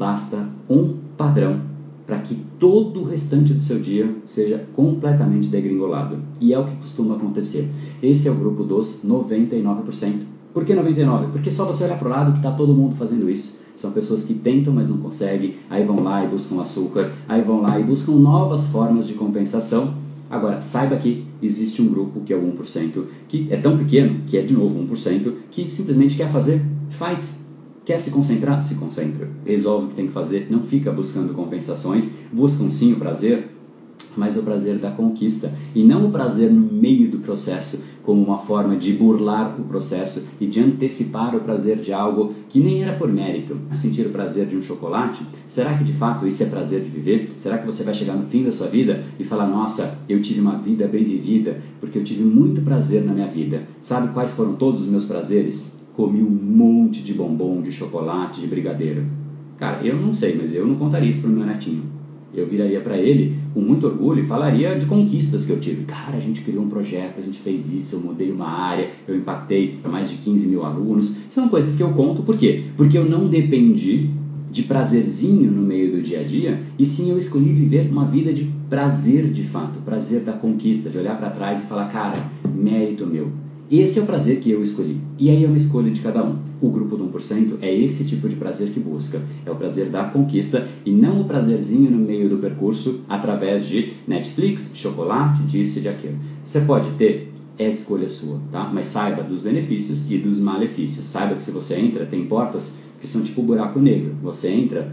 basta um padrão para que todo o restante do seu dia seja completamente degringolado. E é o que costuma acontecer. Esse é o grupo dos 99%. Por que 99%? Porque só você olhar para o lado que está todo mundo fazendo isso. São pessoas que tentam, mas não conseguem, aí vão lá e buscam açúcar, aí vão lá e buscam novas formas de compensação. Agora, saiba que existe um grupo que é o 1%, que é tão pequeno, que é de novo 1%, que simplesmente quer fazer, faz. Quer se concentrar? Se concentra. Resolve o que tem que fazer, não fica buscando compensações, buscam sim o prazer, mas o prazer da conquista e não o prazer no meio do processo como uma forma de burlar o processo e de antecipar o prazer de algo que nem era por mérito. Sentir o prazer de um chocolate, será que de fato isso é prazer de viver? Será que você vai chegar no fim da sua vida e falar: "Nossa, eu tive uma vida bem vivida porque eu tive muito prazer na minha vida". Sabe quais foram todos os meus prazeres? Comi um monte de bombom, de chocolate, de brigadeiro. Cara, eu não sei, mas eu não contaria isso pro meu netinho eu viraria para ele com muito orgulho e falaria de conquistas que eu tive. Cara, a gente criou um projeto, a gente fez isso, eu mudei uma área, eu impactei mais de 15 mil alunos. São coisas que eu conto, por quê? Porque eu não dependi de prazerzinho no meio do dia a dia, e sim eu escolhi viver uma vida de prazer de fato, prazer da conquista, de olhar para trás e falar, cara, mérito meu. Esse é o prazer que eu escolhi. E aí é uma escolha de cada um. O grupo do 1% é esse tipo de prazer que busca. É o prazer da conquista e não o prazerzinho no meio do percurso através de Netflix, chocolate, disso e de aquilo. Você pode ter, é escolha sua, tá? Mas saiba dos benefícios e dos malefícios. Saiba que se você entra, tem portas que são tipo buraco negro. Você entra,